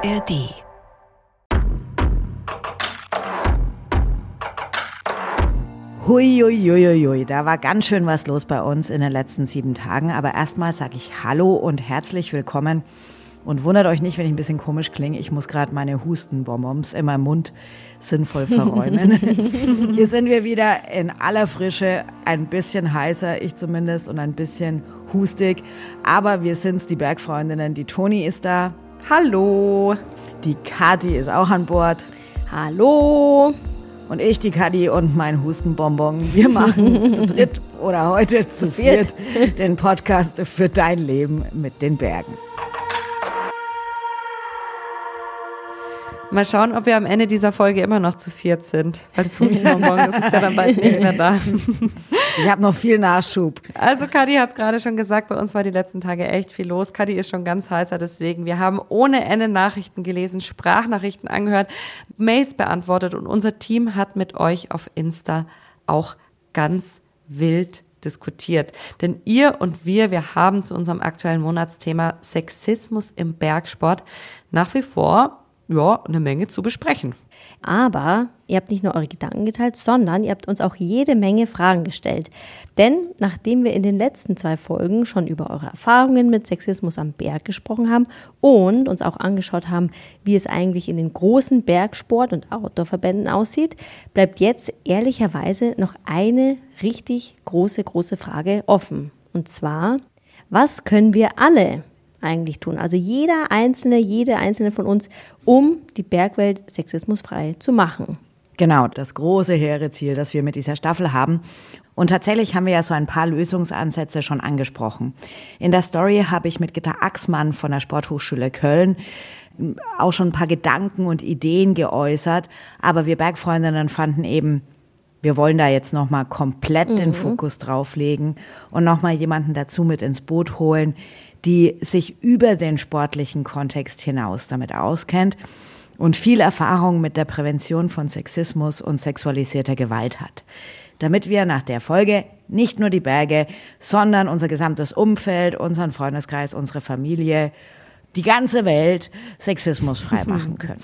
ARD. Huiuiuiui, da war ganz schön was los bei uns in den letzten sieben Tagen. Aber erstmal sage ich Hallo und herzlich willkommen. Und wundert euch nicht, wenn ich ein bisschen komisch klinge. Ich muss gerade meine Hustenbonbons in meinem Mund sinnvoll verräumen. Hier sind wir wieder in aller Frische, ein bisschen heißer, ich zumindest, und ein bisschen hustig. Aber wir sind's, die Bergfreundinnen. Die Toni ist da. Hallo. Die Kati ist auch an Bord. Hallo. Und ich, die Kadi und mein Hustenbonbon. Wir machen zu dritt oder heute zu viert den Podcast für dein Leben mit den Bergen. Mal schauen, ob wir am Ende dieser Folge immer noch zu viert sind. Weil das Hustenbonbon, das ist ja dann bald nicht mehr da. Ich habe noch viel Nachschub. Also Kadi hat es gerade schon gesagt, bei uns war die letzten Tage echt viel los. Kadi ist schon ganz heißer, deswegen. Wir haben ohne Ende Nachrichten gelesen, Sprachnachrichten angehört, Mails beantwortet und unser Team hat mit euch auf Insta auch ganz wild diskutiert. Denn ihr und wir, wir haben zu unserem aktuellen Monatsthema Sexismus im Bergsport nach wie vor ja, eine Menge zu besprechen. Aber ihr habt nicht nur eure Gedanken geteilt, sondern ihr habt uns auch jede Menge Fragen gestellt. Denn nachdem wir in den letzten zwei Folgen schon über eure Erfahrungen mit Sexismus am Berg gesprochen haben und uns auch angeschaut haben, wie es eigentlich in den großen Bergsport- und Outdoor-Verbänden aussieht, bleibt jetzt ehrlicherweise noch eine richtig große, große Frage offen. Und zwar, was können wir alle eigentlich tun. Also jeder Einzelne, jede Einzelne von uns, um die Bergwelt sexismusfrei zu machen. Genau, das große hehre Ziel, das wir mit dieser Staffel haben. Und tatsächlich haben wir ja so ein paar Lösungsansätze schon angesprochen. In der Story habe ich mit Gitta Axmann von der Sporthochschule Köln auch schon ein paar Gedanken und Ideen geäußert. Aber wir Bergfreundinnen fanden eben, wir wollen da jetzt nochmal komplett mhm. den Fokus drauflegen und nochmal jemanden dazu mit ins Boot holen, die sich über den sportlichen Kontext hinaus damit auskennt und viel Erfahrung mit der Prävention von Sexismus und sexualisierter Gewalt hat. Damit wir nach der Folge nicht nur die Berge, sondern unser gesamtes Umfeld, unseren Freundeskreis, unsere Familie, die ganze Welt sexismusfrei machen können.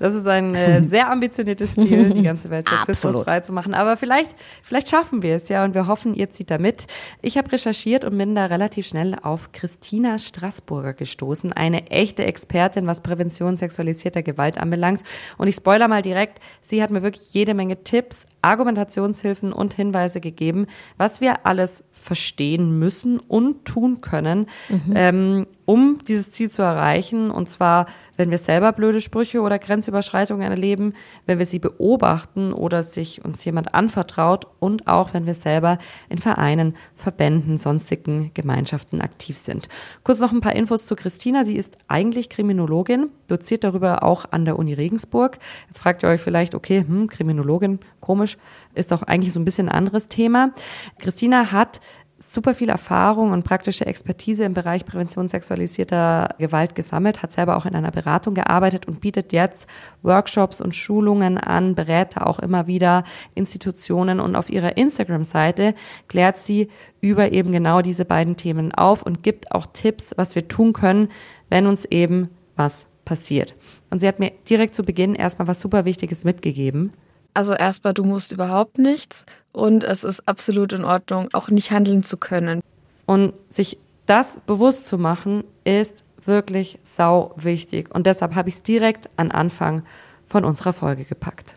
Das ist ein äh, sehr ambitioniertes Ziel, die ganze Welt sexismusfrei zu machen. Aber vielleicht, vielleicht schaffen wir es ja und wir hoffen, ihr zieht da mit. Ich habe recherchiert und bin da relativ schnell auf Christina Straßburger gestoßen, eine echte Expertin, was Prävention sexualisierter Gewalt anbelangt. Und ich spoiler mal direkt, sie hat mir wirklich jede Menge Tipps, Argumentationshilfen und Hinweise gegeben, was wir alles verstehen müssen und tun können, mhm. ähm, um dieses Ziel zu erreichen. Und zwar, wenn wir selber blöde Sprüche oder Grenzüberschreitungen erleben, wenn wir sie beobachten oder sich uns jemand anvertraut und auch, wenn wir selber in Vereinen, Verbänden, sonstigen Gemeinschaften aktiv sind. Kurz noch ein paar Infos zu Christina. Sie ist eigentlich Kriminologin, doziert darüber auch an der Uni Regensburg. Jetzt fragt ihr euch vielleicht, okay, hm, Kriminologin, komisch, ist doch eigentlich so ein bisschen ein anderes Thema. Christina hat super viel Erfahrung und praktische Expertise im Bereich Prävention sexualisierter Gewalt gesammelt, hat selber auch in einer Beratung gearbeitet und bietet jetzt Workshops und Schulungen an, berät auch immer wieder Institutionen und auf ihrer Instagram-Seite klärt sie über eben genau diese beiden Themen auf und gibt auch Tipps, was wir tun können, wenn uns eben was passiert. Und sie hat mir direkt zu Beginn erstmal was super Wichtiges mitgegeben. Also erstmal, du musst überhaupt nichts und es ist absolut in Ordnung, auch nicht handeln zu können. Und sich das bewusst zu machen, ist wirklich sau wichtig. Und deshalb habe ich es direkt an Anfang von unserer Folge gepackt.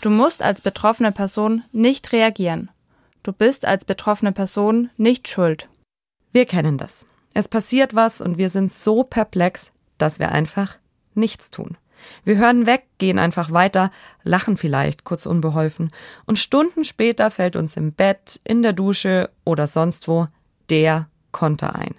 Du musst als betroffene Person nicht reagieren. Du bist als betroffene Person nicht schuld. Wir kennen das. Es passiert was und wir sind so perplex, dass wir einfach nichts tun. Wir hören weg, gehen einfach weiter, lachen vielleicht kurz unbeholfen, und Stunden später fällt uns im Bett, in der Dusche oder sonst wo der Konter ein.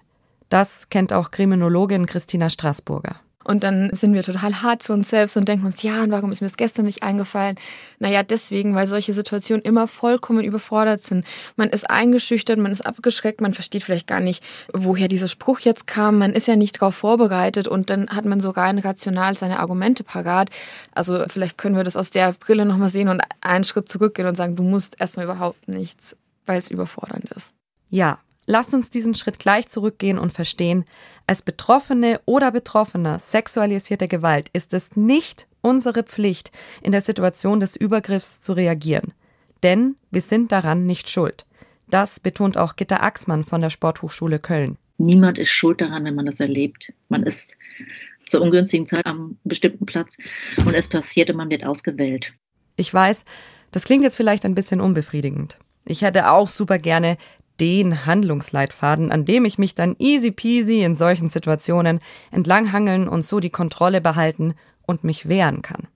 Das kennt auch Kriminologin Christina Straßburger. Und dann sind wir total hart zu uns selbst und denken uns, ja, und warum ist mir das gestern nicht eingefallen? Naja, deswegen, weil solche Situationen immer vollkommen überfordert sind. Man ist eingeschüchtert, man ist abgeschreckt, man versteht vielleicht gar nicht, woher dieser Spruch jetzt kam. Man ist ja nicht darauf vorbereitet und dann hat man sogar rein rational seine Argumente parat. Also vielleicht können wir das aus der Brille nochmal sehen und einen Schritt zurückgehen und sagen, du musst erstmal überhaupt nichts, weil es überfordernd ist. Ja, lasst uns diesen Schritt gleich zurückgehen und verstehen, als Betroffene oder Betroffener sexualisierter Gewalt ist es nicht unsere Pflicht, in der Situation des Übergriffs zu reagieren. Denn wir sind daran nicht schuld. Das betont auch Gitta Axmann von der Sporthochschule Köln. Niemand ist schuld daran, wenn man das erlebt. Man ist zur ungünstigen Zeit am bestimmten Platz und es passiert und man wird ausgewählt. Ich weiß, das klingt jetzt vielleicht ein bisschen unbefriedigend. Ich hätte auch super gerne den Handlungsleitfaden, an dem ich mich dann easy peasy in solchen Situationen entlanghangeln und so die Kontrolle behalten und mich wehren kann.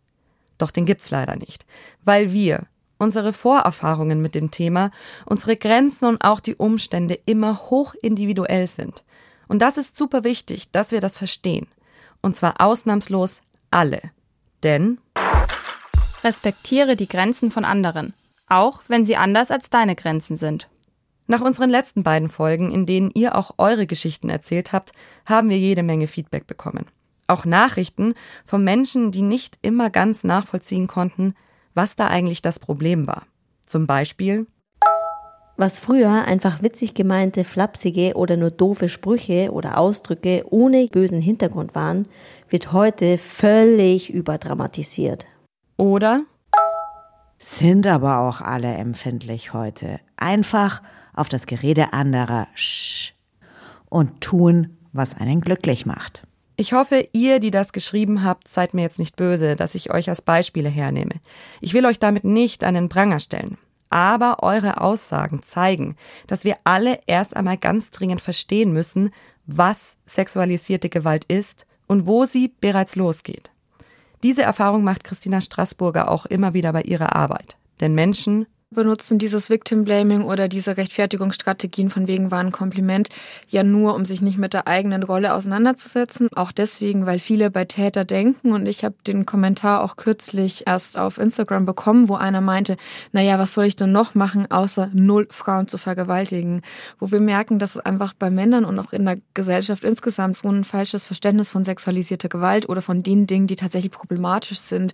Doch den gibt's leider nicht, weil wir, unsere Vorerfahrungen mit dem Thema, unsere Grenzen und auch die Umstände immer hoch individuell sind. Und das ist super wichtig, dass wir das verstehen. Und zwar ausnahmslos alle. Denn respektiere die Grenzen von anderen, auch wenn sie anders als deine Grenzen sind. Nach unseren letzten beiden Folgen, in denen ihr auch eure Geschichten erzählt habt, haben wir jede Menge Feedback bekommen. Auch Nachrichten von Menschen, die nicht immer ganz nachvollziehen konnten, was da eigentlich das Problem war. Zum Beispiel was früher einfach witzig gemeinte, flapsige oder nur doofe Sprüche oder Ausdrücke ohne bösen Hintergrund waren, wird heute völlig überdramatisiert. Oder sind aber auch alle empfindlich heute. Einfach auf das Gerede anderer und tun, was einen glücklich macht. Ich hoffe, ihr, die das geschrieben habt, seid mir jetzt nicht böse, dass ich euch als Beispiele hernehme. Ich will euch damit nicht an den Pranger stellen. Aber eure Aussagen zeigen, dass wir alle erst einmal ganz dringend verstehen müssen, was sexualisierte Gewalt ist und wo sie bereits losgeht. Diese Erfahrung macht Christina Straßburger auch immer wieder bei ihrer Arbeit. Denn Menschen benutzen dieses Victim Blaming oder diese Rechtfertigungsstrategien von wegen war ein Kompliment ja nur, um sich nicht mit der eigenen Rolle auseinanderzusetzen. Auch deswegen, weil viele bei Täter denken und ich habe den Kommentar auch kürzlich erst auf Instagram bekommen, wo einer meinte, naja, was soll ich denn noch machen, außer null Frauen zu vergewaltigen? Wo wir merken, dass es einfach bei Männern und auch in der Gesellschaft insgesamt so ein falsches Verständnis von sexualisierter Gewalt oder von den Dingen, die tatsächlich problematisch sind,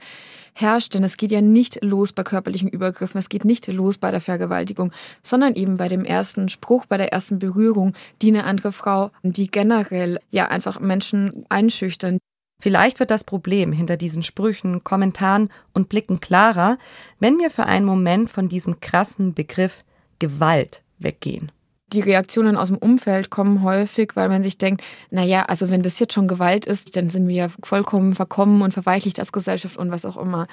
herrscht. Denn es geht ja nicht los bei körperlichen Übergriffen, es geht nicht los bei der Vergewaltigung, sondern eben bei dem ersten Spruch, bei der ersten Berührung, die eine andere Frau, die generell ja einfach Menschen einschüchtern. Vielleicht wird das Problem hinter diesen Sprüchen, Kommentaren und Blicken klarer, wenn wir für einen Moment von diesem krassen Begriff Gewalt weggehen die Reaktionen aus dem Umfeld kommen häufig, weil man sich denkt, na ja, also wenn das jetzt schon Gewalt ist, dann sind wir ja vollkommen verkommen und verweichlicht als Gesellschaft und was auch immer.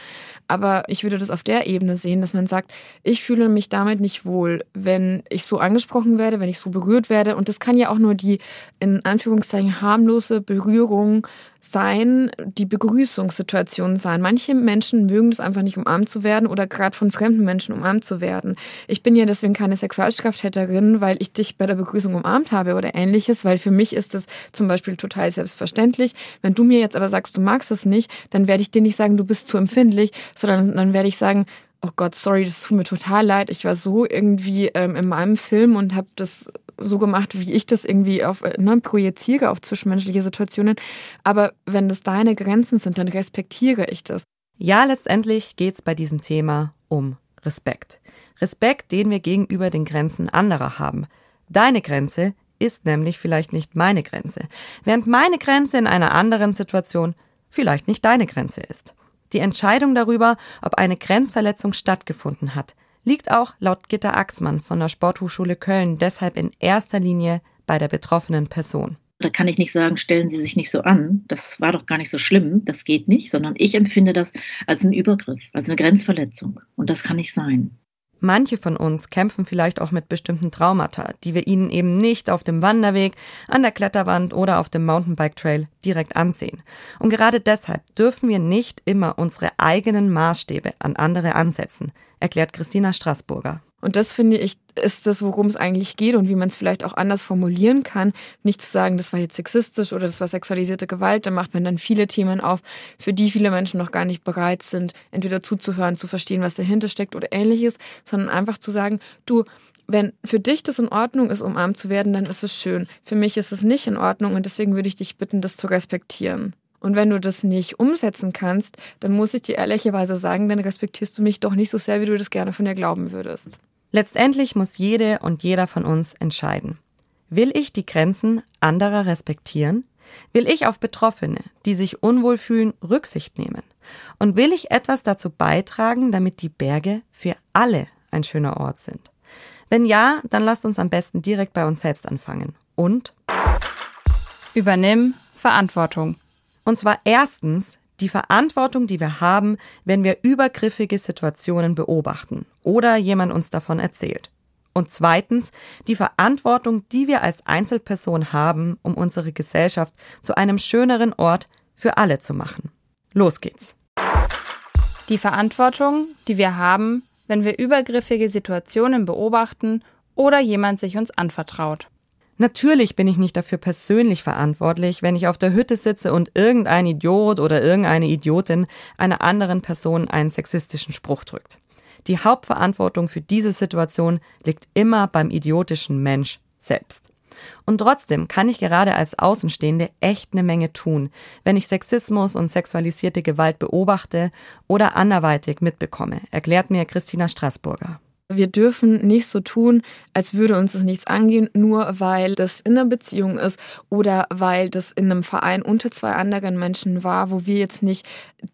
Aber ich würde das auf der Ebene sehen, dass man sagt, ich fühle mich damit nicht wohl, wenn ich so angesprochen werde, wenn ich so berührt werde. Und das kann ja auch nur die in Anführungszeichen harmlose Berührung sein, die Begrüßungssituation sein. Manche Menschen mögen es einfach nicht umarmt zu werden oder gerade von fremden Menschen umarmt zu werden. Ich bin ja deswegen keine Sexualstraftäterin, weil ich dich bei der Begrüßung umarmt habe oder ähnliches, weil für mich ist das zum Beispiel total selbstverständlich. Wenn du mir jetzt aber sagst, du magst es nicht, dann werde ich dir nicht sagen, du bist zu empfindlich, sondern dann werde ich sagen, oh Gott, sorry, das tut mir total leid. Ich war so irgendwie ähm, in meinem Film und habe das so gemacht, wie ich das irgendwie auf, ne, projiziere auf zwischenmenschliche Situationen. Aber wenn das deine Grenzen sind, dann respektiere ich das. Ja, letztendlich geht's bei diesem Thema um Respekt. Respekt, den wir gegenüber den Grenzen anderer haben. Deine Grenze ist nämlich vielleicht nicht meine Grenze, während meine Grenze in einer anderen Situation vielleicht nicht deine Grenze ist. Die Entscheidung darüber, ob eine Grenzverletzung stattgefunden hat, liegt auch laut Gitter Axmann von der Sporthochschule Köln deshalb in erster Linie bei der betroffenen Person. Da kann ich nicht sagen, stellen Sie sich nicht so an. Das war doch gar nicht so schlimm. Das geht nicht, sondern ich empfinde das als einen Übergriff, als eine Grenzverletzung. Und das kann nicht sein. Manche von uns kämpfen vielleicht auch mit bestimmten Traumata, die wir ihnen eben nicht auf dem Wanderweg, an der Kletterwand oder auf dem Mountainbike Trail direkt ansehen. Und gerade deshalb dürfen wir nicht immer unsere eigenen Maßstäbe an andere ansetzen, erklärt Christina Straßburger. Und das finde ich, ist das, worum es eigentlich geht und wie man es vielleicht auch anders formulieren kann. Nicht zu sagen, das war jetzt sexistisch oder das war sexualisierte Gewalt, da macht man dann viele Themen auf, für die viele Menschen noch gar nicht bereit sind, entweder zuzuhören, zu verstehen, was dahinter steckt oder ähnliches, sondern einfach zu sagen, du, wenn für dich das in Ordnung ist, umarmt zu werden, dann ist es schön. Für mich ist es nicht in Ordnung und deswegen würde ich dich bitten, das zu respektieren. Und wenn du das nicht umsetzen kannst, dann muss ich dir ehrlicherweise sagen, dann respektierst du mich doch nicht so sehr, wie du das gerne von dir glauben würdest. Letztendlich muss jede und jeder von uns entscheiden. Will ich die Grenzen anderer respektieren? Will ich auf Betroffene, die sich unwohl fühlen, Rücksicht nehmen? Und will ich etwas dazu beitragen, damit die Berge für alle ein schöner Ort sind? Wenn ja, dann lasst uns am besten direkt bei uns selbst anfangen. Und übernimm Verantwortung. Und zwar erstens die Verantwortung, die wir haben, wenn wir übergriffige Situationen beobachten oder jemand uns davon erzählt. Und zweitens die Verantwortung, die wir als Einzelperson haben, um unsere Gesellschaft zu einem schöneren Ort für alle zu machen. Los geht's. Die Verantwortung, die wir haben, wenn wir übergriffige Situationen beobachten oder jemand sich uns anvertraut. Natürlich bin ich nicht dafür persönlich verantwortlich, wenn ich auf der Hütte sitze und irgendein Idiot oder irgendeine Idiotin einer anderen Person einen sexistischen Spruch drückt. Die Hauptverantwortung für diese Situation liegt immer beim idiotischen Mensch selbst. Und trotzdem kann ich gerade als Außenstehende echt eine Menge tun, wenn ich Sexismus und sexualisierte Gewalt beobachte oder anderweitig mitbekomme, erklärt mir Christina Straßburger. Wir dürfen nicht so tun, als würde uns das nichts angehen, nur weil das in einer Beziehung ist oder weil das in einem Verein unter zwei anderen Menschen war, wo wir jetzt nicht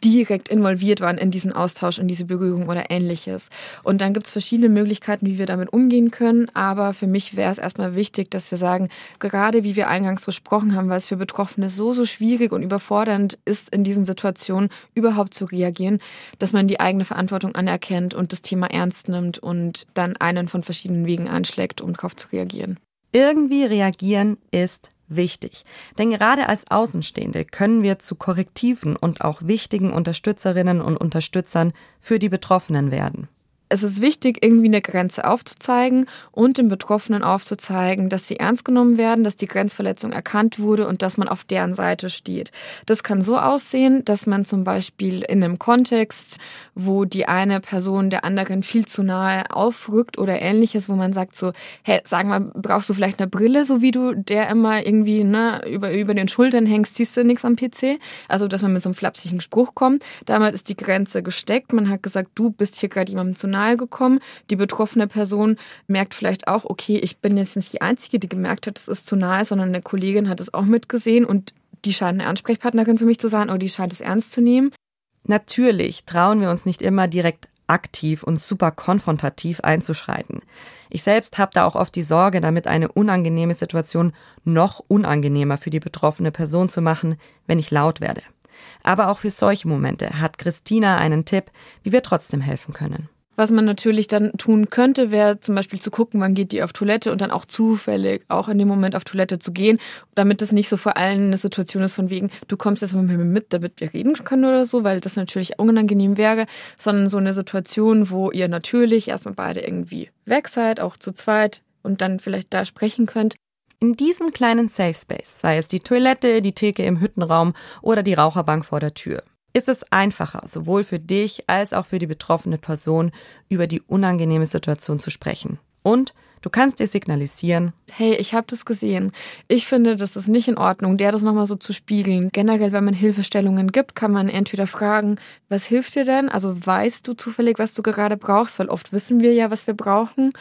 direkt involviert waren in diesen Austausch, in diese Berührung oder ähnliches. Und dann gibt es verschiedene Möglichkeiten, wie wir damit umgehen können. Aber für mich wäre es erstmal wichtig, dass wir sagen, gerade wie wir eingangs besprochen haben, weil es für Betroffene so, so schwierig und überfordernd ist, in diesen Situationen überhaupt zu reagieren, dass man die eigene Verantwortung anerkennt und das Thema ernst nimmt und und dann einen von verschiedenen Wegen anschlägt, um darauf zu reagieren. Irgendwie reagieren ist wichtig. Denn gerade als Außenstehende können wir zu Korrektiven und auch wichtigen Unterstützerinnen und Unterstützern für die Betroffenen werden es ist wichtig, irgendwie eine Grenze aufzuzeigen und den Betroffenen aufzuzeigen, dass sie ernst genommen werden, dass die Grenzverletzung erkannt wurde und dass man auf deren Seite steht. Das kann so aussehen, dass man zum Beispiel in einem Kontext, wo die eine Person der anderen viel zu nahe aufrückt oder ähnliches, wo man sagt so, hey, sag mal, brauchst du vielleicht eine Brille, so wie du der immer irgendwie ne, über, über den Schultern hängst, siehst du nichts am PC. Also, dass man mit so einem flapsigen Spruch kommt. Damals ist die Grenze gesteckt. Man hat gesagt, du bist hier gerade jemandem zu nahe nahe gekommen. Die betroffene Person merkt vielleicht auch, okay, ich bin jetzt nicht die Einzige, die gemerkt hat, es ist zu nahe, sondern eine Kollegin hat es auch mitgesehen und die scheint eine Ansprechpartnerin für mich zu sein oder die scheint es ernst zu nehmen. Natürlich trauen wir uns nicht immer direkt aktiv und super konfrontativ einzuschreiten. Ich selbst habe da auch oft die Sorge, damit eine unangenehme Situation noch unangenehmer für die betroffene Person zu machen, wenn ich laut werde. Aber auch für solche Momente hat Christina einen Tipp, wie wir trotzdem helfen können. Was man natürlich dann tun könnte, wäre zum Beispiel zu gucken, wann geht die auf Toilette und dann auch zufällig auch in dem Moment auf Toilette zu gehen, damit es nicht so vor allem eine Situation ist von wegen, du kommst jetzt mal mit mir mit, damit wir reden können oder so, weil das natürlich unangenehm wäre, sondern so eine Situation, wo ihr natürlich erstmal beide irgendwie weg seid, auch zu zweit und dann vielleicht da sprechen könnt. In diesem kleinen Safe Space, sei es die Toilette, die Theke im Hüttenraum oder die Raucherbank vor der Tür, ist es einfacher, sowohl für dich als auch für die betroffene Person über die unangenehme Situation zu sprechen. Und du kannst dir signalisieren, hey, ich habe das gesehen. Ich finde, das ist nicht in Ordnung, der das nochmal so zu spiegeln. Generell, wenn man Hilfestellungen gibt, kann man entweder fragen, was hilft dir denn? Also weißt du zufällig, was du gerade brauchst, weil oft wissen wir ja, was wir brauchen.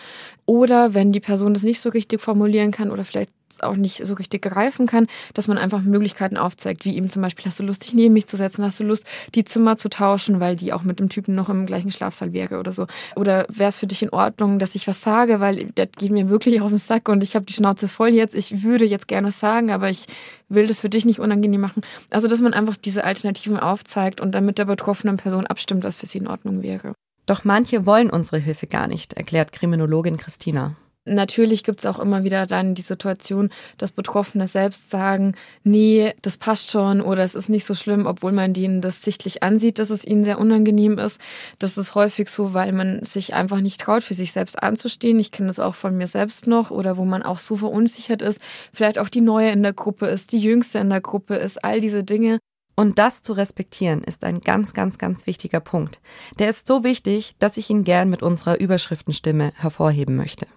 Oder wenn die Person das nicht so richtig formulieren kann oder vielleicht auch nicht so richtig greifen kann, dass man einfach Möglichkeiten aufzeigt, wie eben zum Beispiel, hast du Lust, dich neben mich zu setzen, hast du Lust, die Zimmer zu tauschen, weil die auch mit dem Typen noch im gleichen Schlafsaal wäre oder so. Oder wäre es für dich in Ordnung, dass ich was sage, weil das geht mir wirklich auf den Sack und ich habe die Schnauze voll jetzt. Ich würde jetzt gerne was sagen, aber ich will das für dich nicht unangenehm machen. Also, dass man einfach diese Alternativen aufzeigt und dann mit der betroffenen Person abstimmt, was für sie in Ordnung wäre. Doch manche wollen unsere Hilfe gar nicht, erklärt Kriminologin Christina. Natürlich gibt es auch immer wieder dann die Situation, dass Betroffene selbst sagen, nee, das passt schon oder es ist nicht so schlimm, obwohl man denen das sichtlich ansieht, dass es ihnen sehr unangenehm ist. Das ist häufig so, weil man sich einfach nicht traut, für sich selbst anzustehen. Ich kenne das auch von mir selbst noch oder wo man auch so verunsichert ist, vielleicht auch die Neue in der Gruppe ist, die Jüngste in der Gruppe ist, all diese Dinge. Und das zu respektieren ist ein ganz, ganz, ganz wichtiger Punkt. Der ist so wichtig, dass ich ihn gern mit unserer Überschriftenstimme hervorheben möchte.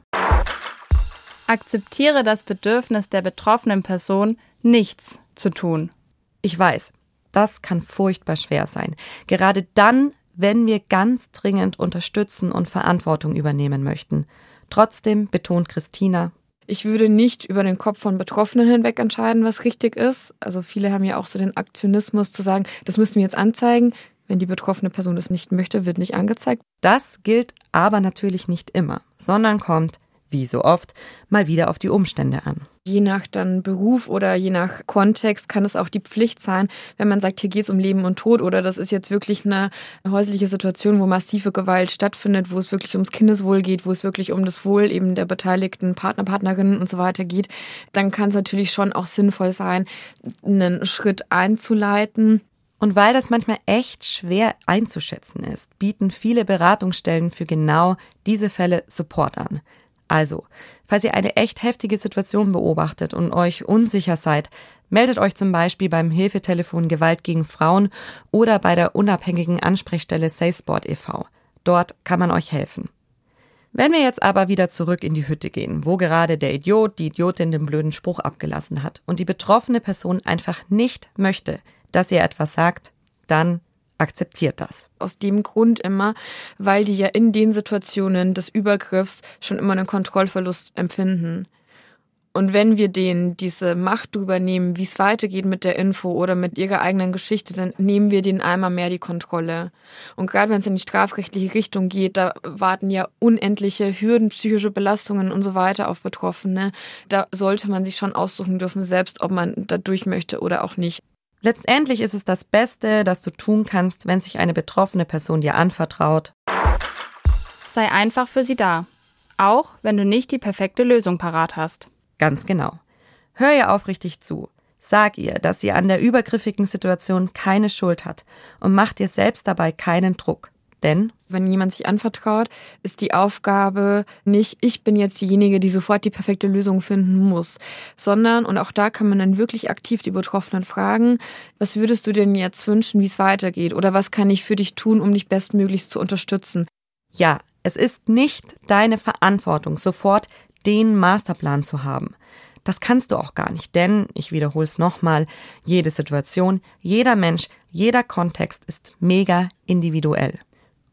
Akzeptiere das Bedürfnis der betroffenen Person, nichts zu tun. Ich weiß, das kann furchtbar schwer sein. Gerade dann, wenn wir ganz dringend unterstützen und Verantwortung übernehmen möchten. Trotzdem betont Christina, Ich würde nicht über den Kopf von Betroffenen hinweg entscheiden, was richtig ist. Also viele haben ja auch so den Aktionismus zu sagen, das müssen wir jetzt anzeigen. Wenn die betroffene Person das nicht möchte, wird nicht angezeigt. Das gilt aber natürlich nicht immer, sondern kommt wie so oft, mal wieder auf die Umstände an. Je nach dann Beruf oder je nach Kontext kann es auch die Pflicht sein, wenn man sagt, hier geht es um Leben und Tod oder das ist jetzt wirklich eine häusliche Situation, wo massive Gewalt stattfindet, wo es wirklich ums Kindeswohl geht, wo es wirklich um das Wohl eben der beteiligten Partner, Partnerinnen und so weiter geht, dann kann es natürlich schon auch sinnvoll sein, einen Schritt einzuleiten. Und weil das manchmal echt schwer einzuschätzen ist, bieten viele Beratungsstellen für genau diese Fälle Support an. Also, falls ihr eine echt heftige Situation beobachtet und euch unsicher seid, meldet euch zum Beispiel beim Hilfetelefon Gewalt gegen Frauen oder bei der unabhängigen Ansprechstelle SafeSport e.V. Dort kann man euch helfen. Wenn wir jetzt aber wieder zurück in die Hütte gehen, wo gerade der Idiot, die Idiotin den blöden Spruch abgelassen hat und die betroffene Person einfach nicht möchte, dass ihr etwas sagt, dann akzeptiert das. Aus dem Grund immer, weil die ja in den Situationen des Übergriffs schon immer einen Kontrollverlust empfinden. Und wenn wir denen diese Macht drüber nehmen, wie es weitergeht mit der Info oder mit ihrer eigenen Geschichte, dann nehmen wir denen einmal mehr die Kontrolle. Und gerade wenn es in die strafrechtliche Richtung geht, da warten ja unendliche Hürden, psychische Belastungen und so weiter auf Betroffene. Da sollte man sich schon aussuchen dürfen, selbst ob man da durch möchte oder auch nicht. Letztendlich ist es das Beste, das du tun kannst, wenn sich eine betroffene Person dir anvertraut. Sei einfach für sie da, auch wenn du nicht die perfekte Lösung parat hast. Ganz genau. Hör ihr aufrichtig zu. Sag ihr, dass sie an der übergriffigen Situation keine Schuld hat und mach dir selbst dabei keinen Druck. Denn wenn jemand sich anvertraut, ist die Aufgabe nicht, ich bin jetzt diejenige, die sofort die perfekte Lösung finden muss, sondern, und auch da kann man dann wirklich aktiv die Betroffenen fragen, was würdest du denn jetzt wünschen, wie es weitergeht? Oder was kann ich für dich tun, um dich bestmöglichst zu unterstützen? Ja, es ist nicht deine Verantwortung, sofort den Masterplan zu haben. Das kannst du auch gar nicht, denn, ich wiederhole es nochmal, jede Situation, jeder Mensch, jeder Kontext ist mega individuell.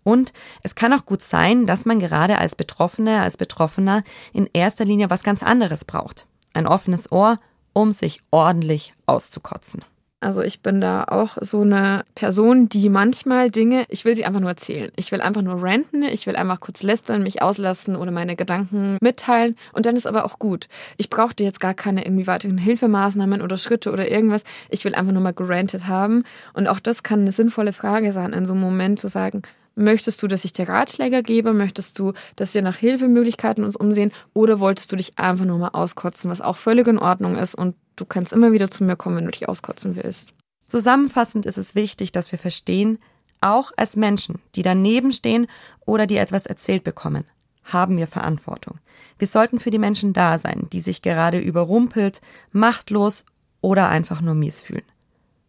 Und es kann auch gut sein, dass man gerade als Betroffene, als Betroffener in erster Linie was ganz anderes braucht. Ein offenes Ohr, um sich ordentlich auszukotzen. Also ich bin da auch so eine Person, die manchmal Dinge, ich will sie einfach nur erzählen. Ich will einfach nur ranten, ich will einfach kurz lästern, mich auslassen oder meine Gedanken mitteilen und dann ist aber auch gut. Ich brauchte jetzt gar keine irgendwie weiteren Hilfemaßnahmen oder Schritte oder irgendwas. Ich will einfach nur mal gerantet haben und auch das kann eine sinnvolle Frage sein, in so einem Moment zu sagen, Möchtest du, dass ich dir Ratschläge gebe? Möchtest du, dass wir nach Hilfemöglichkeiten uns umsehen? Oder wolltest du dich einfach nur mal auskotzen, was auch völlig in Ordnung ist und du kannst immer wieder zu mir kommen, wenn du dich auskotzen willst. Zusammenfassend ist es wichtig, dass wir verstehen, auch als Menschen, die daneben stehen oder die etwas erzählt bekommen, haben wir Verantwortung. Wir sollten für die Menschen da sein, die sich gerade überrumpelt, machtlos oder einfach nur mies fühlen.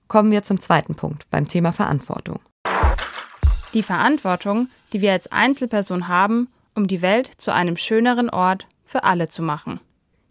Kommen wir zum zweiten Punkt beim Thema Verantwortung. Die Verantwortung, die wir als Einzelperson haben, um die Welt zu einem schöneren Ort für alle zu machen.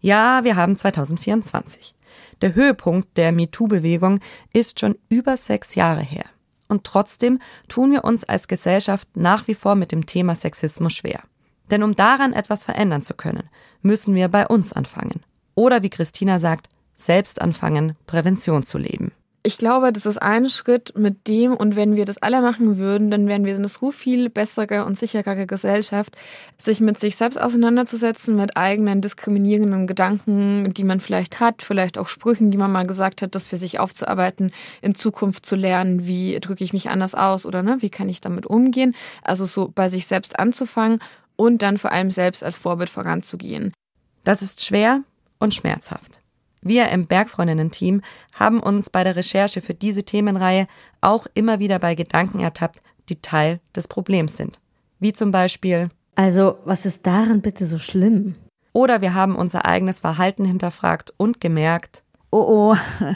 Ja, wir haben 2024. Der Höhepunkt der MeToo-Bewegung ist schon über sechs Jahre her. Und trotzdem tun wir uns als Gesellschaft nach wie vor mit dem Thema Sexismus schwer. Denn um daran etwas verändern zu können, müssen wir bei uns anfangen. Oder wie Christina sagt, selbst anfangen, Prävention zu leben ich glaube, das ist ein Schritt mit dem, und wenn wir das alle machen würden, dann wären wir eine so viel bessere und sicherere Gesellschaft, sich mit sich selbst auseinanderzusetzen, mit eigenen diskriminierenden Gedanken, die man vielleicht hat, vielleicht auch Sprüchen, die man mal gesagt hat, das für sich aufzuarbeiten, in Zukunft zu lernen, wie drücke ich mich anders aus oder ne, wie kann ich damit umgehen. Also so bei sich selbst anzufangen und dann vor allem selbst als Vorbild voranzugehen. Das ist schwer und schmerzhaft. Wir im Bergfreundinnen-Team haben uns bei der Recherche für diese Themenreihe auch immer wieder bei Gedanken ertappt, die Teil des Problems sind. Wie zum Beispiel. Also, was ist daran bitte so schlimm? Oder wir haben unser eigenes Verhalten hinterfragt und gemerkt, Oh oh,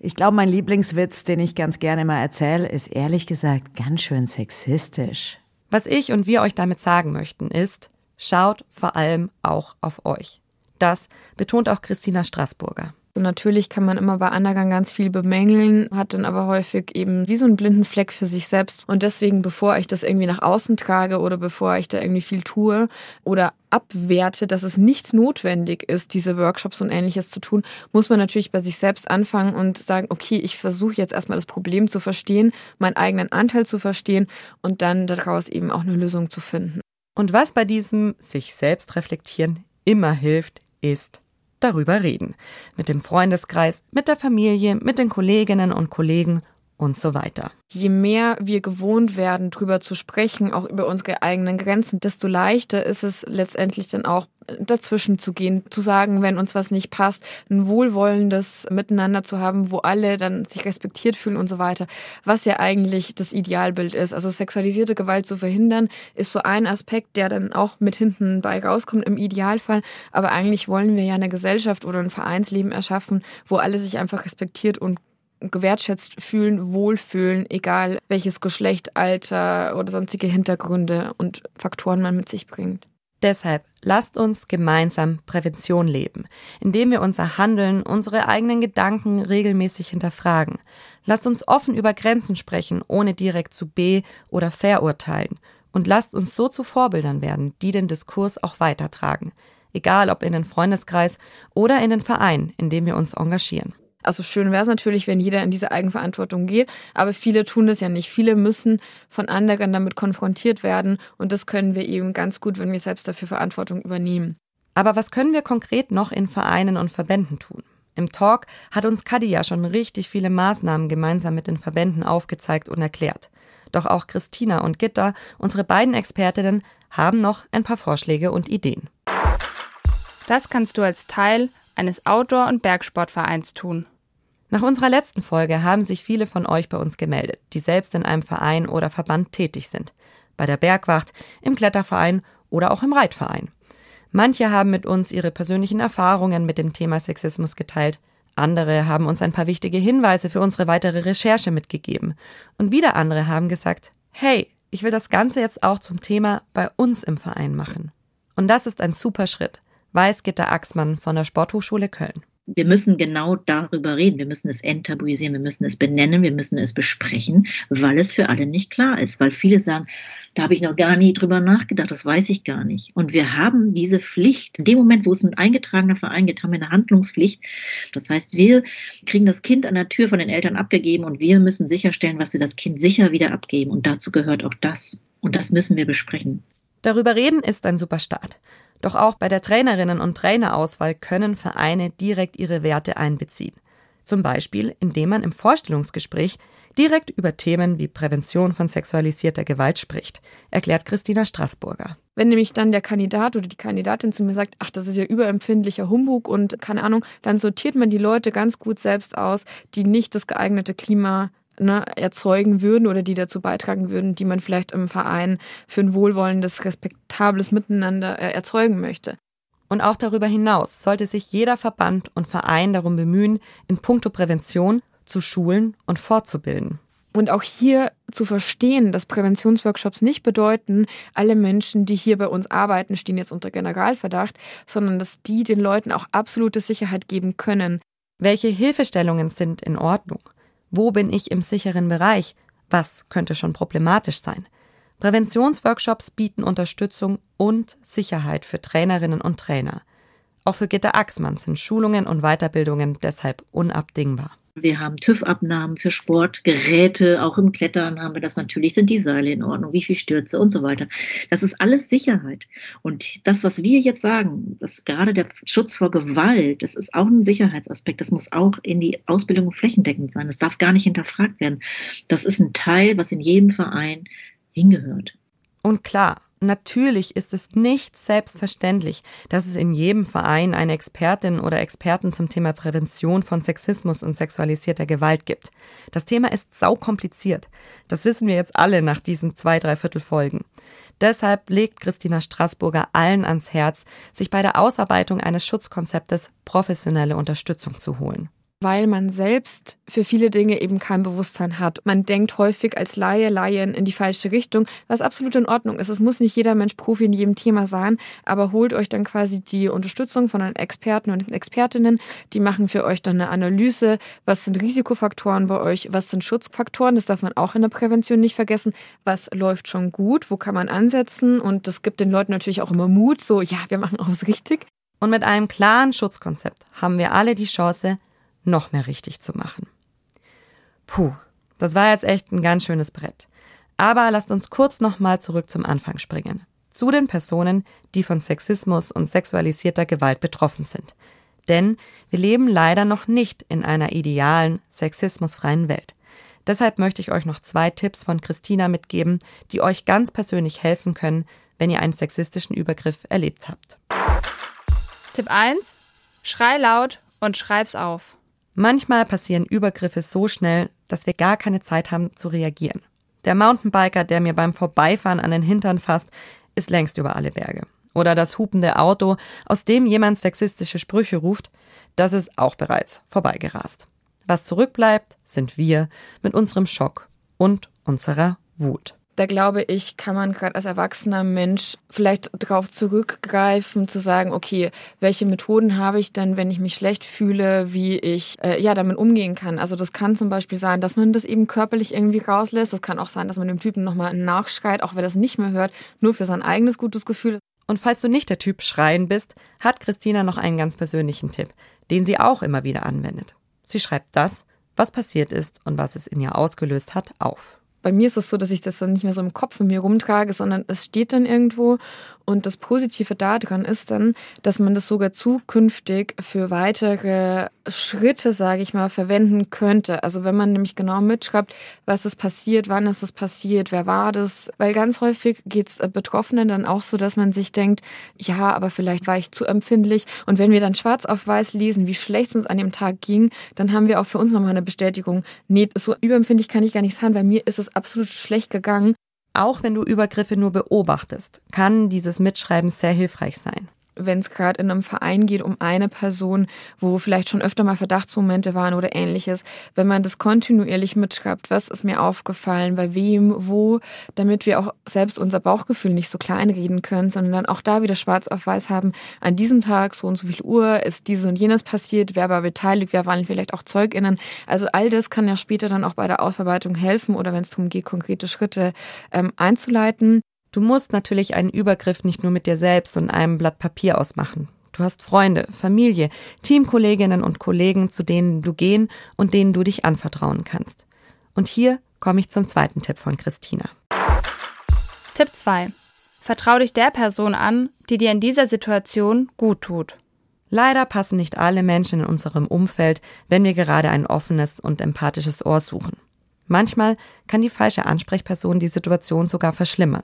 ich glaube, mein Lieblingswitz, den ich ganz gerne mal erzähle, ist ehrlich gesagt ganz schön sexistisch. Was ich und wir euch damit sagen möchten, ist, schaut vor allem auch auf euch. Das betont auch Christina Straßburger. Natürlich kann man immer bei anderen ganz viel bemängeln, hat dann aber häufig eben wie so einen blinden Fleck für sich selbst. Und deswegen, bevor ich das irgendwie nach außen trage oder bevor ich da irgendwie viel tue oder abwerte, dass es nicht notwendig ist, diese Workshops und ähnliches zu tun, muss man natürlich bei sich selbst anfangen und sagen, okay, ich versuche jetzt erstmal das Problem zu verstehen, meinen eigenen Anteil zu verstehen und dann daraus eben auch eine Lösung zu finden. Und was bei diesem sich selbst reflektieren immer hilft, ist darüber reden. Mit dem Freundeskreis, mit der Familie, mit den Kolleginnen und Kollegen und so weiter. Je mehr wir gewohnt werden, drüber zu sprechen, auch über unsere eigenen Grenzen, desto leichter ist es letztendlich dann auch dazwischen zu gehen, zu sagen, wenn uns was nicht passt, ein wohlwollendes Miteinander zu haben, wo alle dann sich respektiert fühlen und so weiter, was ja eigentlich das Idealbild ist. Also sexualisierte Gewalt zu verhindern, ist so ein Aspekt, der dann auch mit hinten bei rauskommt im Idealfall. Aber eigentlich wollen wir ja eine Gesellschaft oder ein Vereinsleben erschaffen, wo alle sich einfach respektiert und gewertschätzt fühlen, wohlfühlen, egal welches Geschlecht, Alter oder sonstige Hintergründe und Faktoren man mit sich bringt. Deshalb lasst uns gemeinsam Prävention leben, indem wir unser Handeln, unsere eigenen Gedanken regelmäßig hinterfragen. Lasst uns offen über Grenzen sprechen, ohne direkt zu be- oder verurteilen. Und lasst uns so zu Vorbildern werden, die den Diskurs auch weitertragen. Egal ob in den Freundeskreis oder in den Verein, in dem wir uns engagieren. Also schön wäre es natürlich, wenn jeder in diese Eigenverantwortung geht, aber viele tun das ja nicht. Viele müssen von anderen damit konfrontiert werden und das können wir eben ganz gut, wenn wir selbst dafür Verantwortung übernehmen. Aber was können wir konkret noch in Vereinen und Verbänden tun? Im Talk hat uns Kadi ja schon richtig viele Maßnahmen gemeinsam mit den Verbänden aufgezeigt und erklärt. Doch auch Christina und Gitta, unsere beiden Expertinnen, haben noch ein paar Vorschläge und Ideen. Das kannst du als Teil eines Outdoor- und Bergsportvereins tun. Nach unserer letzten Folge haben sich viele von euch bei uns gemeldet, die selbst in einem Verein oder Verband tätig sind. Bei der Bergwacht, im Kletterverein oder auch im Reitverein. Manche haben mit uns ihre persönlichen Erfahrungen mit dem Thema Sexismus geteilt. Andere haben uns ein paar wichtige Hinweise für unsere weitere Recherche mitgegeben. Und wieder andere haben gesagt, hey, ich will das Ganze jetzt auch zum Thema bei uns im Verein machen. Und das ist ein super Schritt, weiß Gitter Axmann von der Sporthochschule Köln wir müssen genau darüber reden. Wir müssen es enttabuisieren, wir müssen es benennen, wir müssen es besprechen, weil es für alle nicht klar ist. Weil viele sagen, da habe ich noch gar nie drüber nachgedacht, das weiß ich gar nicht. Und wir haben diese Pflicht. In dem Moment, wo es ein eingetragener Verein gibt, haben wir eine Handlungspflicht. Das heißt, wir kriegen das Kind an der Tür von den Eltern abgegeben und wir müssen sicherstellen, was wir das Kind sicher wieder abgeben. Und dazu gehört auch das. Und das müssen wir besprechen. Darüber reden ist ein super Start. Doch auch bei der Trainerinnen- und Trainerauswahl können Vereine direkt ihre Werte einbeziehen. Zum Beispiel, indem man im Vorstellungsgespräch direkt über Themen wie Prävention von sexualisierter Gewalt spricht, erklärt Christina Straßburger. Wenn nämlich dann der Kandidat oder die Kandidatin zu mir sagt, ach, das ist ja überempfindlicher Humbug und keine Ahnung, dann sortiert man die Leute ganz gut selbst aus, die nicht das geeignete Klima ne, erzeugen würden oder die dazu beitragen würden, die man vielleicht im Verein für ein wohlwollendes, respektables Miteinander äh, erzeugen möchte. Und auch darüber hinaus sollte sich jeder Verband und Verein darum bemühen, in puncto Prävention zu schulen und fortzubilden. Und auch hier zu verstehen, dass Präventionsworkshops nicht bedeuten, alle Menschen, die hier bei uns arbeiten, stehen jetzt unter Generalverdacht, sondern dass die den Leuten auch absolute Sicherheit geben können. Welche Hilfestellungen sind in Ordnung? Wo bin ich im sicheren Bereich? Was könnte schon problematisch sein? Präventionsworkshops bieten Unterstützung und Sicherheit für Trainerinnen und Trainer. Auch für Gitter Axmann sind Schulungen und Weiterbildungen deshalb unabdingbar. Wir haben TÜV-Abnahmen für Sportgeräte, auch im Klettern haben wir das natürlich, sind die Seile in Ordnung, wie viel Stürze und so weiter. Das ist alles Sicherheit. Und das, was wir jetzt sagen, dass gerade der Schutz vor Gewalt, das ist auch ein Sicherheitsaspekt. Das muss auch in die Ausbildung flächendeckend sein. Das darf gar nicht hinterfragt werden. Das ist ein Teil, was in jedem Verein hingehört. Und klar, Natürlich ist es nicht selbstverständlich, dass es in jedem Verein eine Expertin oder Experten zum Thema Prävention von Sexismus und sexualisierter Gewalt gibt. Das Thema ist saukompliziert. Das wissen wir jetzt alle nach diesen zwei, drei Viertel Folgen. Deshalb legt Christina Straßburger allen ans Herz, sich bei der Ausarbeitung eines Schutzkonzeptes professionelle Unterstützung zu holen. Weil man selbst für viele Dinge eben kein Bewusstsein hat. Man denkt häufig als Laie, Laien in die falsche Richtung, was absolut in Ordnung ist. Es muss nicht jeder Mensch Profi in jedem Thema sein, aber holt euch dann quasi die Unterstützung von den Experten und Expertinnen. Die machen für euch dann eine Analyse. Was sind Risikofaktoren bei euch? Was sind Schutzfaktoren? Das darf man auch in der Prävention nicht vergessen. Was läuft schon gut? Wo kann man ansetzen? Und das gibt den Leuten natürlich auch immer Mut. So, ja, wir machen alles richtig. Und mit einem klaren Schutzkonzept haben wir alle die Chance, noch mehr richtig zu machen. Puh, das war jetzt echt ein ganz schönes Brett. Aber lasst uns kurz nochmal zurück zum Anfang springen. Zu den Personen, die von Sexismus und sexualisierter Gewalt betroffen sind. Denn wir leben leider noch nicht in einer idealen, sexismusfreien Welt. Deshalb möchte ich euch noch zwei Tipps von Christina mitgeben, die euch ganz persönlich helfen können, wenn ihr einen sexistischen Übergriff erlebt habt. Tipp 1. Schrei laut und schreib's auf. Manchmal passieren Übergriffe so schnell, dass wir gar keine Zeit haben zu reagieren. Der Mountainbiker, der mir beim Vorbeifahren an den Hintern fasst, ist längst über alle Berge. Oder das hupende Auto, aus dem jemand sexistische Sprüche ruft, das ist auch bereits vorbeigerast. Was zurückbleibt, sind wir mit unserem Schock und unserer Wut da glaube ich, kann man gerade als erwachsener Mensch vielleicht darauf zurückgreifen, zu sagen, okay, welche Methoden habe ich denn, wenn ich mich schlecht fühle, wie ich äh, ja damit umgehen kann. Also das kann zum Beispiel sein, dass man das eben körperlich irgendwie rauslässt. Das kann auch sein, dass man dem Typen nochmal nachschreit, auch wenn er das nicht mehr hört, nur für sein eigenes gutes Gefühl. Und falls du nicht der Typ Schreien bist, hat Christina noch einen ganz persönlichen Tipp, den sie auch immer wieder anwendet. Sie schreibt das, was passiert ist und was es in ihr ausgelöst hat, auf bei mir ist es so, dass ich das dann nicht mehr so im Kopf in mir rumtrage, sondern es steht dann irgendwo. Und das Positive daran ist dann, dass man das sogar zukünftig für weitere Schritte, sage ich mal, verwenden könnte. Also wenn man nämlich genau mitschreibt, was ist passiert, wann ist es passiert, wer war das. Weil ganz häufig geht es Betroffenen dann auch so, dass man sich denkt, ja, aber vielleicht war ich zu empfindlich. Und wenn wir dann schwarz auf weiß lesen, wie schlecht es uns an dem Tag ging, dann haben wir auch für uns nochmal eine Bestätigung. Nee, so überempfindlich kann ich gar nicht sein. Bei mir ist es absolut schlecht gegangen. Auch wenn du Übergriffe nur beobachtest, kann dieses Mitschreiben sehr hilfreich sein wenn es gerade in einem Verein geht um eine Person, wo vielleicht schon öfter mal Verdachtsmomente waren oder ähnliches, wenn man das kontinuierlich mitschreibt, was ist mir aufgefallen, bei wem, wo, damit wir auch selbst unser Bauchgefühl nicht so kleinreden können, sondern dann auch da wieder schwarz auf weiß haben, an diesem Tag so und so viel Uhr ist dieses und jenes passiert, wer war beteiligt, wer waren vielleicht auch ZeugInnen. Also all das kann ja später dann auch bei der Ausarbeitung helfen oder wenn es darum geht, konkrete Schritte ähm, einzuleiten. Du musst natürlich einen Übergriff nicht nur mit dir selbst und einem Blatt Papier ausmachen. Du hast Freunde, Familie, Teamkolleginnen und Kollegen, zu denen du gehen und denen du dich anvertrauen kannst. Und hier komme ich zum zweiten Tipp von Christina. Tipp 2. Vertrau dich der Person an, die dir in dieser Situation gut tut. Leider passen nicht alle Menschen in unserem Umfeld, wenn wir gerade ein offenes und empathisches Ohr suchen. Manchmal kann die falsche Ansprechperson die Situation sogar verschlimmern.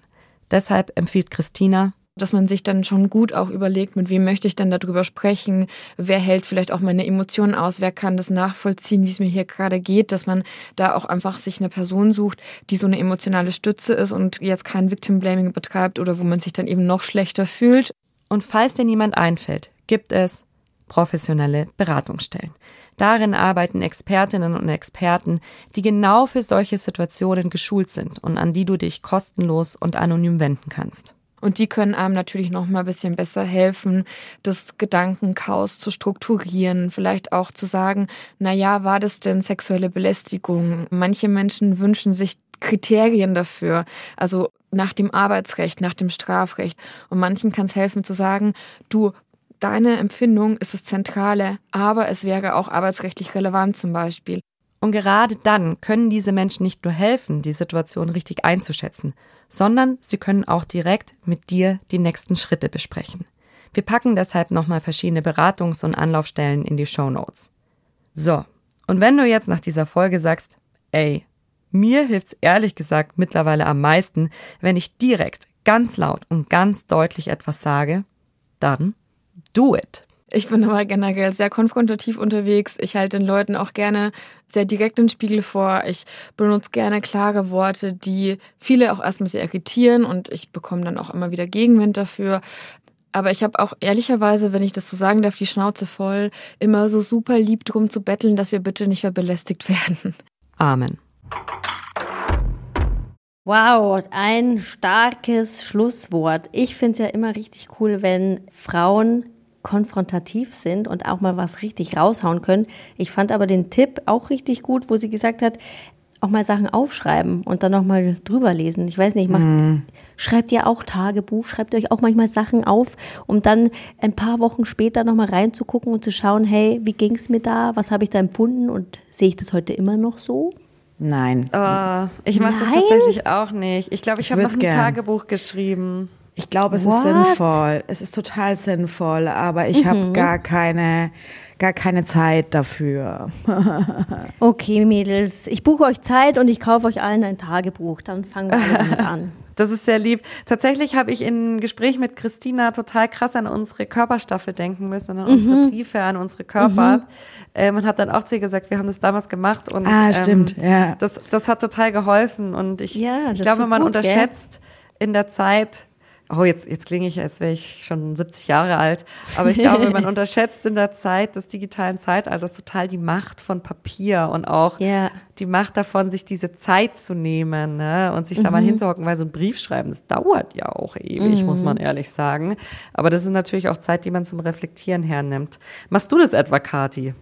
Deshalb empfiehlt Christina, dass man sich dann schon gut auch überlegt, mit wem möchte ich denn darüber sprechen, wer hält vielleicht auch meine Emotionen aus, wer kann das nachvollziehen, wie es mir hier gerade geht, dass man da auch einfach sich eine Person sucht, die so eine emotionale Stütze ist und jetzt kein Victim Blaming betreibt oder wo man sich dann eben noch schlechter fühlt. Und falls dir niemand einfällt, gibt es professionelle Beratungsstellen. Darin arbeiten Expertinnen und Experten, die genau für solche Situationen geschult sind und an die du dich kostenlos und anonym wenden kannst. Und die können einem natürlich noch mal ein bisschen besser helfen, das Gedankenchaos zu strukturieren, vielleicht auch zu sagen, na ja, war das denn sexuelle Belästigung? Manche Menschen wünschen sich Kriterien dafür, also nach dem Arbeitsrecht, nach dem Strafrecht. Und manchen kann es helfen zu sagen, du deine Empfindung ist das Zentrale, aber es wäre auch arbeitsrechtlich relevant zum Beispiel. Und gerade dann können diese Menschen nicht nur helfen, die Situation richtig einzuschätzen, sondern sie können auch direkt mit dir die nächsten Schritte besprechen. Wir packen deshalb nochmal verschiedene Beratungs- und Anlaufstellen in die Show Notes. So, und wenn du jetzt nach dieser Folge sagst, ey, mir hilft's ehrlich gesagt mittlerweile am meisten, wenn ich direkt, ganz laut und ganz deutlich etwas sage, dann do it. Ich bin aber generell sehr konfrontativ unterwegs. Ich halte den Leuten auch gerne sehr direkt den Spiegel vor. Ich benutze gerne klare Worte, die viele auch erstmal sehr irritieren und ich bekomme dann auch immer wieder Gegenwind dafür. Aber ich habe auch ehrlicherweise, wenn ich das so sagen darf, die Schnauze voll, immer so super lieb drum zu betteln, dass wir bitte nicht mehr belästigt werden. Amen. Wow, ein starkes Schlusswort. Ich finde es ja immer richtig cool, wenn Frauen konfrontativ sind und auch mal was richtig raushauen können. Ich fand aber den Tipp auch richtig gut, wo sie gesagt hat, auch mal Sachen aufschreiben und dann nochmal drüber lesen. Ich weiß nicht, macht, mm. schreibt ihr auch Tagebuch, schreibt euch auch manchmal Sachen auf, um dann ein paar Wochen später nochmal reinzugucken und zu schauen, hey, wie ging es mir da, was habe ich da empfunden und sehe ich das heute immer noch so? Nein. Oh, ich mache das tatsächlich auch nicht. Ich glaube, ich, ich habe noch ein gern. Tagebuch geschrieben. Ich glaube, es What? ist sinnvoll. Es ist total sinnvoll, aber ich mhm. habe gar keine gar keine Zeit dafür. okay, Mädels, ich buche euch Zeit und ich kaufe euch allen ein Tagebuch. Dann fangen wir damit an. Das ist sehr lieb. Tatsächlich habe ich in Gespräch mit Christina total krass an unsere Körperstaffel denken müssen, an mhm. unsere Briefe, an unsere Körper. Mhm. Ähm, und habe dann auch zu ihr gesagt, wir haben das damals gemacht. Und, ah, stimmt, ähm, ja. Das, das hat total geholfen. Und ich, ja, ich glaube, man gut, unterschätzt gell? in der Zeit, oh, jetzt, jetzt klinge ich, als wäre ich schon 70 Jahre alt. Aber ich glaube, man unterschätzt in der Zeit des digitalen Zeitalters total die Macht von Papier und auch yeah. die Macht davon, sich diese Zeit zu nehmen ne? und sich mhm. da mal mhm. hinzuhocken, weil so ein Brief schreiben, das dauert ja auch ewig, mhm. muss man ehrlich sagen. Aber das ist natürlich auch Zeit, die man zum Reflektieren hernimmt. Machst du das etwa, Kati?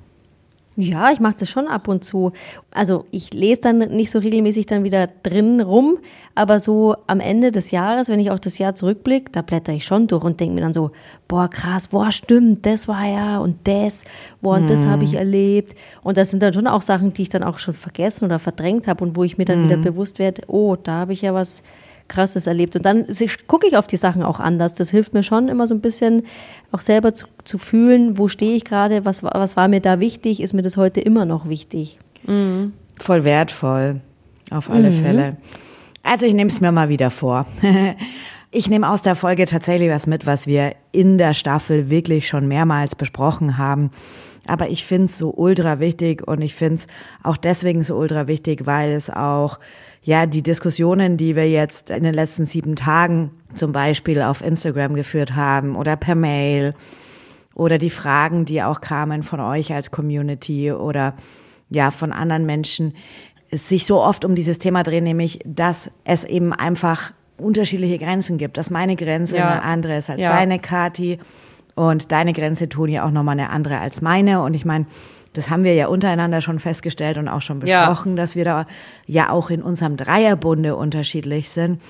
Ja, ich mache das schon ab und zu. Also ich lese dann nicht so regelmäßig dann wieder drin rum, aber so am Ende des Jahres, wenn ich auch das Jahr zurückblicke, da blätter ich schon durch und denke mir dann so, boah krass, boah stimmt, das war ja und das, boah und mhm. das habe ich erlebt. Und das sind dann schon auch Sachen, die ich dann auch schon vergessen oder verdrängt habe und wo ich mir dann mhm. wieder bewusst werde, oh, da habe ich ja was Krasses erlebt. Und dann gucke ich auf die Sachen auch anders. Das hilft mir schon immer so ein bisschen auch selber zu, zu fühlen, wo stehe ich gerade, was, was war mir da wichtig, ist mir das heute immer noch wichtig. Mhm. Voll wertvoll, auf alle mhm. Fälle. Also ich nehme es mir mal wieder vor. Ich nehme aus der Folge tatsächlich was mit, was wir in der Staffel wirklich schon mehrmals besprochen haben. Aber ich finde es so ultra wichtig und ich finde es auch deswegen so ultra wichtig, weil es auch ja, die Diskussionen, die wir jetzt in den letzten sieben Tagen zum Beispiel auf Instagram geführt haben oder per Mail oder die Fragen, die auch kamen von euch als Community oder ja, von anderen Menschen, sich so oft um dieses Thema drehen, nämlich, dass es eben einfach unterschiedliche Grenzen gibt, dass meine Grenze ja. eine andere ist als ja. deine, Kati, und deine Grenze, Toni, auch nochmal eine andere als meine. Und ich meine, das haben wir ja untereinander schon festgestellt und auch schon besprochen, ja. dass wir da ja auch in unserem Dreierbunde unterschiedlich sind.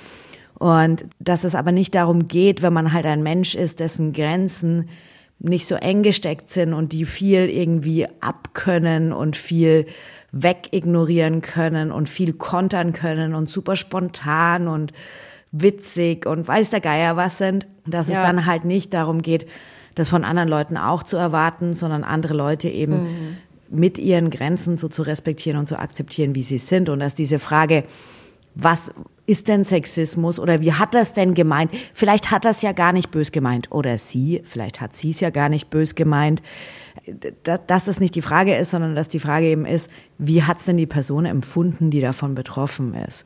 Und dass es aber nicht darum geht, wenn man halt ein Mensch ist, dessen Grenzen nicht so eng gesteckt sind und die viel irgendwie abkönnen und viel wegignorieren können und viel kontern können und super spontan und witzig und weiß der Geier was sind, dass ja. es dann halt nicht darum geht, das von anderen Leuten auch zu erwarten, sondern andere Leute eben mhm. mit ihren Grenzen so zu respektieren und zu akzeptieren, wie sie sind. Und dass diese Frage, was ist denn Sexismus oder wie hat das denn gemeint? Vielleicht hat das ja gar nicht bös gemeint oder sie, vielleicht hat sie es ja gar nicht bös gemeint. Dass das nicht die Frage ist, sondern dass die Frage eben ist, wie hat es denn die Person empfunden, die davon betroffen ist?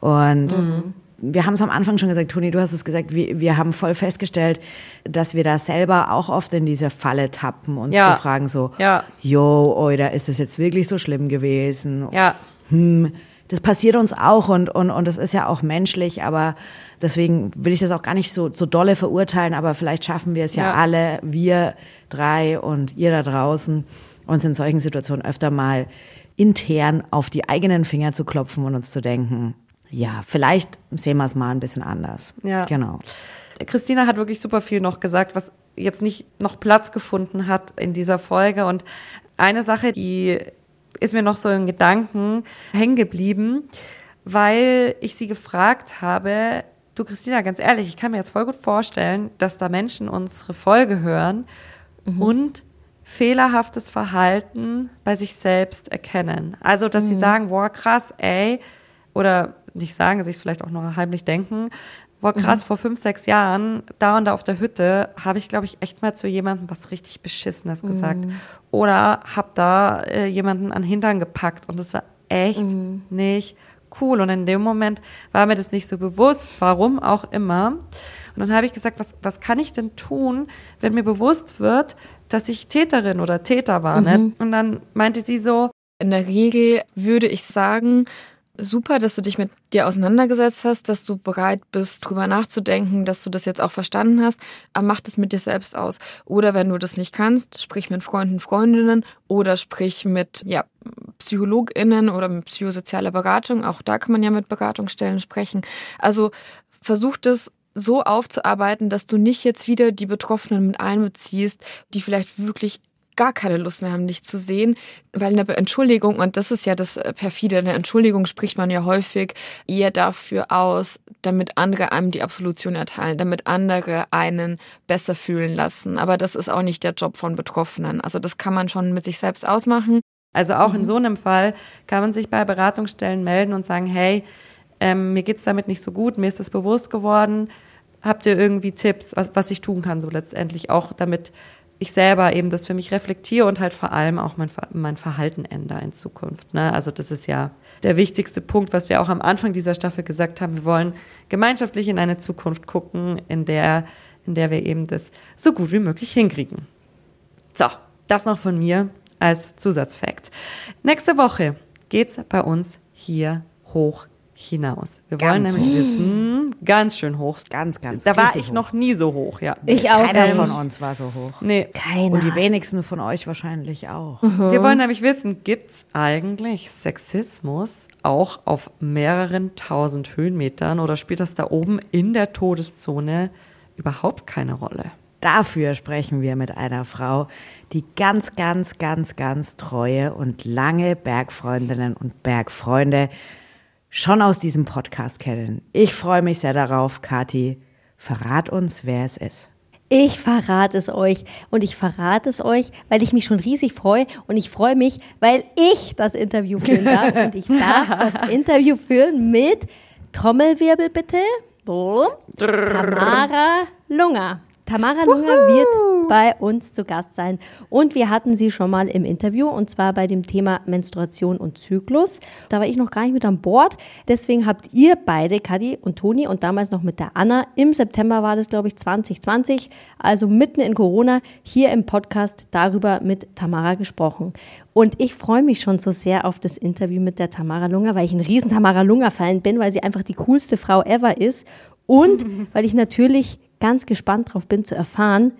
Und mhm wir haben es am Anfang schon gesagt, Toni, du hast es gesagt, wir, wir haben voll festgestellt, dass wir da selber auch oft in diese Falle tappen, uns ja. zu fragen so, ja. yo, oder ist es jetzt wirklich so schlimm gewesen? Ja. Hm, das passiert uns auch und, und, und das ist ja auch menschlich, aber deswegen will ich das auch gar nicht so, so dolle verurteilen, aber vielleicht schaffen wir es ja, ja alle, wir drei und ihr da draußen, uns in solchen Situationen öfter mal intern auf die eigenen Finger zu klopfen und uns zu denken, ja, vielleicht sehen wir es mal ein bisschen anders. Ja. Genau. Christina hat wirklich super viel noch gesagt, was jetzt nicht noch Platz gefunden hat in dieser Folge. Und eine Sache, die ist mir noch so in Gedanken hängen geblieben, weil ich sie gefragt habe, du Christina, ganz ehrlich, ich kann mir jetzt voll gut vorstellen, dass da Menschen unsere Folge hören mhm. und fehlerhaftes Verhalten bei sich selbst erkennen. Also, dass mhm. sie sagen, boah, krass, ey, oder nicht sagen, sich vielleicht auch noch heimlich denken. Boah, krass, mhm. vor fünf, sechs Jahren, da und da auf der Hütte, habe ich, glaube ich, echt mal zu jemandem was richtig Beschissenes gesagt. Mhm. Oder habe da äh, jemanden an Hintern gepackt und das war echt mhm. nicht cool. Und in dem Moment war mir das nicht so bewusst, warum auch immer. Und dann habe ich gesagt, was, was kann ich denn tun, wenn mir bewusst wird, dass ich Täterin oder Täter war. Ne? Mhm. Und dann meinte sie so, in der Regel würde ich sagen, super, dass du dich mit dir auseinandergesetzt hast, dass du bereit bist, drüber nachzudenken, dass du das jetzt auch verstanden hast, aber mach das mit dir selbst aus. Oder wenn du das nicht kannst, sprich mit Freunden, Freundinnen oder sprich mit ja, PsychologInnen oder mit psychosozialer Beratung. Auch da kann man ja mit Beratungsstellen sprechen. Also versuch das so aufzuarbeiten, dass du nicht jetzt wieder die Betroffenen mit einbeziehst, die vielleicht wirklich gar keine Lust mehr haben, dich zu sehen, weil eine Entschuldigung, und das ist ja das perfide, eine Entschuldigung spricht man ja häufig eher dafür aus, damit andere einem die Absolution erteilen, damit andere einen besser fühlen lassen. Aber das ist auch nicht der Job von Betroffenen. Also das kann man schon mit sich selbst ausmachen. Also auch mhm. in so einem Fall kann man sich bei Beratungsstellen melden und sagen, hey, ähm, mir geht's damit nicht so gut, mir ist das bewusst geworden. Habt ihr irgendwie Tipps, was, was ich tun kann, so letztendlich auch, damit ich selber eben das für mich reflektiere und halt vor allem auch mein, mein Verhalten ändere in Zukunft. Ne? Also das ist ja der wichtigste Punkt, was wir auch am Anfang dieser Staffel gesagt haben. Wir wollen gemeinschaftlich in eine Zukunft gucken, in der, in der wir eben das so gut wie möglich hinkriegen. So, das noch von mir als Zusatzfakt. Nächste Woche geht's bei uns hier hoch hinaus. Wir ganz wollen nämlich hoch. wissen, ganz schön hoch. Ganz, ganz. Da war ich hoch. noch nie so hoch, ja. Ich auch. Keiner von uns war so hoch. Nee. Keiner. Und die wenigsten von euch wahrscheinlich auch. Mhm. Wir wollen nämlich wissen, gibt's eigentlich Sexismus auch auf mehreren tausend Höhenmetern oder spielt das da oben in der Todeszone überhaupt keine Rolle? Dafür sprechen wir mit einer Frau, die ganz, ganz, ganz, ganz treue und lange Bergfreundinnen und Bergfreunde schon aus diesem Podcast kennen. Ich freue mich sehr darauf, Kathi. Verrat uns, wer es ist. Ich verrate es euch und ich verrate es euch, weil ich mich schon riesig freue und ich freue mich, weil ich das Interview führen darf und ich darf das Interview führen mit Trommelwirbel bitte. Tamara Lunger. Tamara Lunger wird bei uns zu Gast sein. Und wir hatten sie schon mal im Interview und zwar bei dem Thema Menstruation und Zyklus. Da war ich noch gar nicht mit an Bord. Deswegen habt ihr beide, Kadi und Toni und damals noch mit der Anna, im September war das, glaube ich, 2020, also mitten in Corona, hier im Podcast darüber mit Tamara gesprochen. Und ich freue mich schon so sehr auf das Interview mit der Tamara Lunger, weil ich ein riesen Tamara Lunger-Fan bin, weil sie einfach die coolste Frau ever ist. Und weil ich natürlich ganz gespannt drauf bin zu erfahren,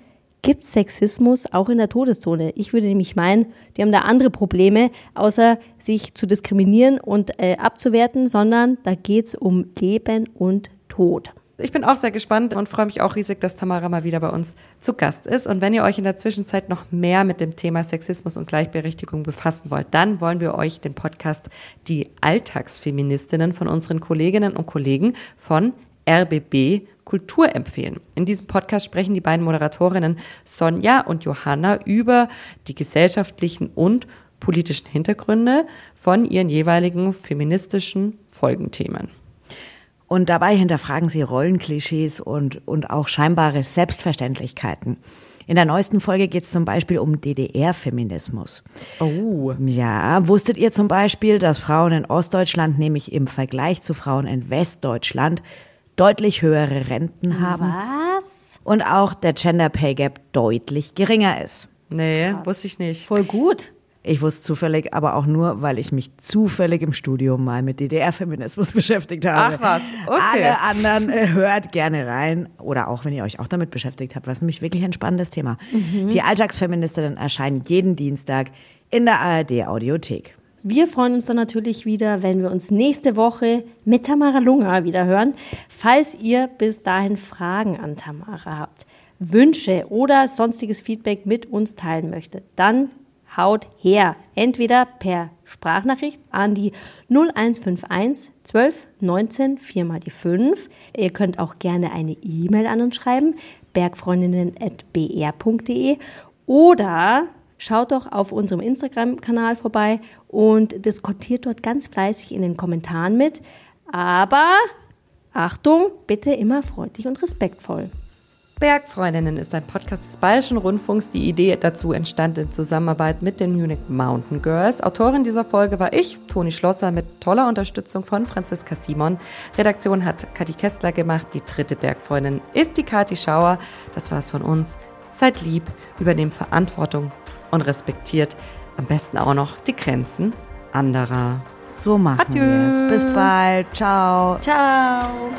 gibt es Sexismus auch in der Todeszone? Ich würde nämlich meinen, die haben da andere Probleme, außer sich zu diskriminieren und äh, abzuwerten, sondern da geht es um Leben und Tod. Ich bin auch sehr gespannt und freue mich auch riesig, dass Tamara mal wieder bei uns zu Gast ist. Und wenn ihr euch in der Zwischenzeit noch mehr mit dem Thema Sexismus und Gleichberechtigung befassen wollt, dann wollen wir euch den Podcast Die Alltagsfeministinnen von unseren Kolleginnen und Kollegen von RBB Kultur empfehlen. In diesem Podcast sprechen die beiden Moderatorinnen Sonja und Johanna über die gesellschaftlichen und politischen Hintergründe von ihren jeweiligen feministischen Folgenthemen. Und dabei hinterfragen sie Rollenklischees und, und auch scheinbare Selbstverständlichkeiten. In der neuesten Folge geht es zum Beispiel um DDR-Feminismus. Oh. Ja, wusstet ihr zum Beispiel, dass Frauen in Ostdeutschland nämlich im Vergleich zu Frauen in Westdeutschland deutlich höhere Renten haben. Was? Und auch der Gender Pay Gap deutlich geringer ist. Nee, Krass. wusste ich nicht. Voll gut. Ich wusste zufällig, aber auch nur, weil ich mich zufällig im Studium mal mit DDR-Feminismus beschäftigt habe. Ach was, okay. Alle anderen äh, hört gerne rein. Oder auch, wenn ihr euch auch damit beschäftigt habt, was nämlich wirklich ein spannendes Thema. Mhm. Die Alltagsfeministinnen erscheinen jeden Dienstag in der ARD-Audiothek. Wir freuen uns dann natürlich wieder, wenn wir uns nächste Woche mit Tamara Lunga wieder hören. Falls ihr bis dahin Fragen an Tamara habt, Wünsche oder sonstiges Feedback mit uns teilen möchtet, dann haut her. Entweder per Sprachnachricht an die 0151 12 19 4 mal die 5. Ihr könnt auch gerne eine E-Mail an uns schreiben, bergfreundinnen.br.de oder Schaut doch auf unserem Instagram-Kanal vorbei und diskutiert dort ganz fleißig in den Kommentaren mit. Aber Achtung, bitte immer freundlich und respektvoll. Bergfreundinnen ist ein Podcast des Bayerischen Rundfunks. Die Idee dazu entstand in Zusammenarbeit mit den Munich Mountain Girls. Autorin dieser Folge war ich, Toni Schlosser, mit toller Unterstützung von Franziska Simon. Redaktion hat Kathi Kessler gemacht. Die dritte Bergfreundin ist die Kathi Schauer. Das war's von uns. Seid lieb, übernehmt Verantwortung und respektiert am besten auch noch die Grenzen anderer. So machen wir es. Bis bald. Ciao. Ciao.